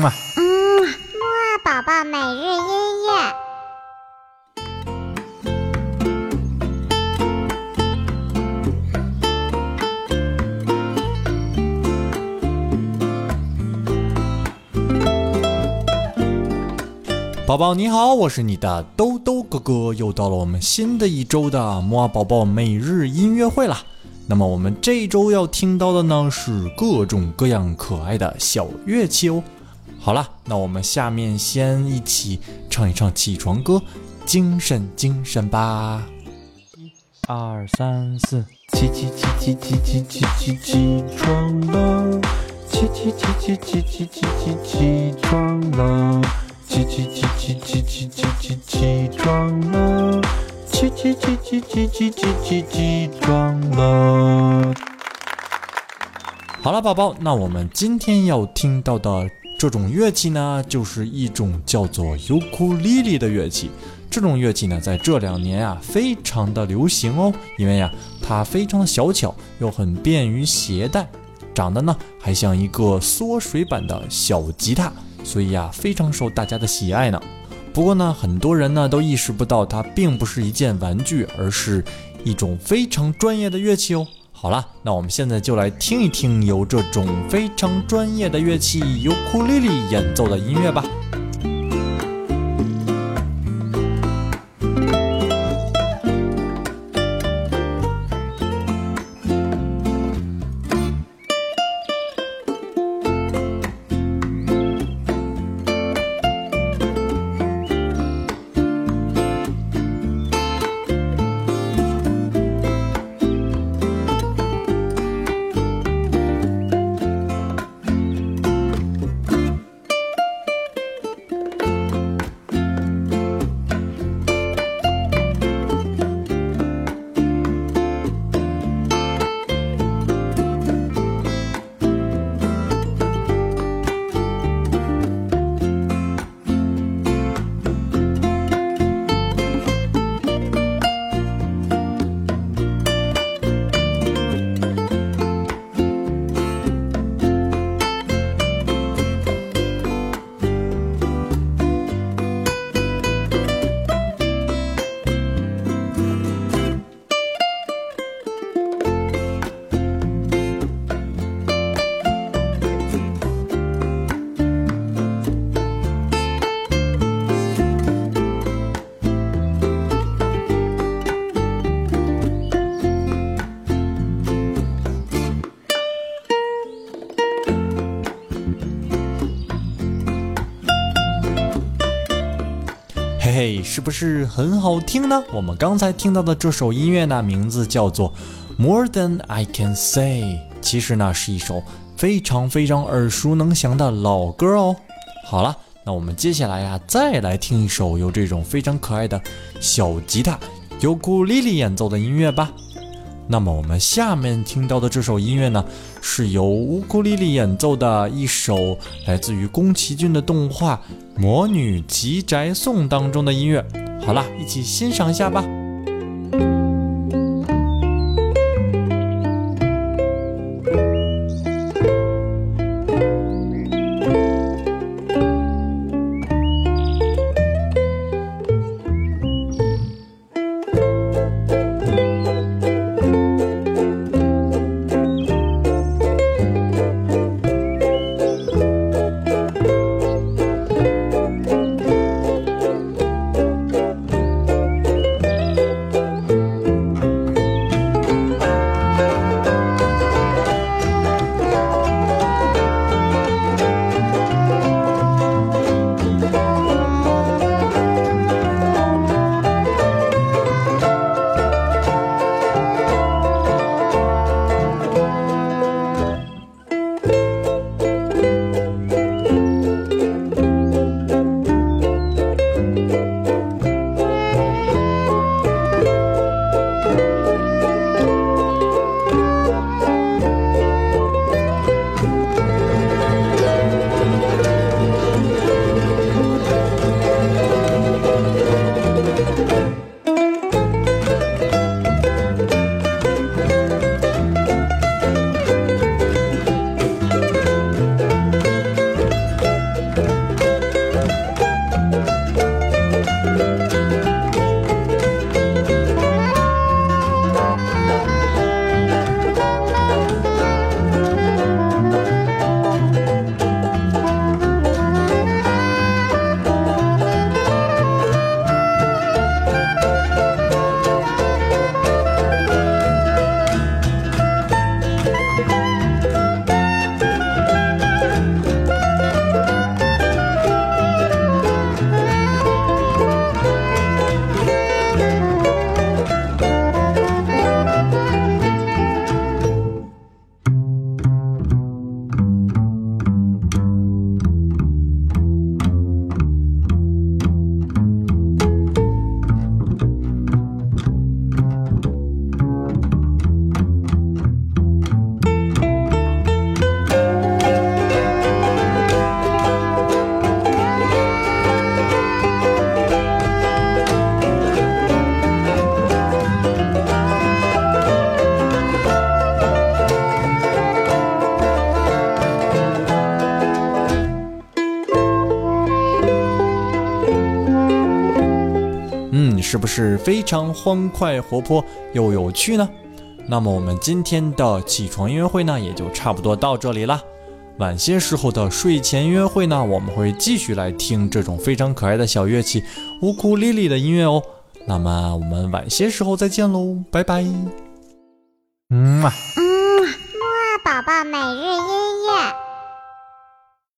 嘛。嗯，木二宝宝每日音乐。宝宝你好，我是你的兜兜哥哥，又到了我们新的一周的木二宝宝每日音乐会了。那么我们这一周要听到的呢是各种各样可爱的小乐器哦。好了，那我们下面先一起唱一唱起床歌，精神精神吧。一二三四，起起起起起起起起起床了，起起起起起起起起起床了，起起起起起起起起起床了，起起起起起起起起起床了。好了，宝宝，那我们今天要听到的这种乐器呢，就是一种叫做尤克里里的乐器。这种乐器呢，在这两年啊，非常的流行哦，因为呀，它非常的小巧，又很便于携带，长得呢还像一个缩水版的小吉他，所以呀，非常受大家的喜爱呢。不过呢，很多人呢都意识不到它并不是一件玩具，而是一种非常专业的乐器哦。好了，那我们现在就来听一听由这种非常专业的乐器尤克里里演奏的音乐吧。嘿，是不是很好听呢？我们刚才听到的这首音乐呢，名字叫做《More Than I Can Say》，其实呢是一首非常非常耳熟能详的老歌哦。好了，那我们接下来呀，再来听一首由这种非常可爱的小吉他尤克里里演奏的音乐吧。那么我们下面听到的这首音乐呢，是由乌克丽丽演奏的一首来自于宫崎骏的动画《魔女吉宅颂》当中的音乐。好了，一起欣赏一下吧。嗯是不是非常欢快、活泼又有趣呢？那么我们今天的起床音乐会呢，也就差不多到这里啦。晚些时候的睡前音乐会呢，我们会继续来听这种非常可爱的小乐器乌库丽丽的音乐哦。那么我们晚些时候再见喽，拜拜。嗯嘛。嗯，木宝宝每日音乐。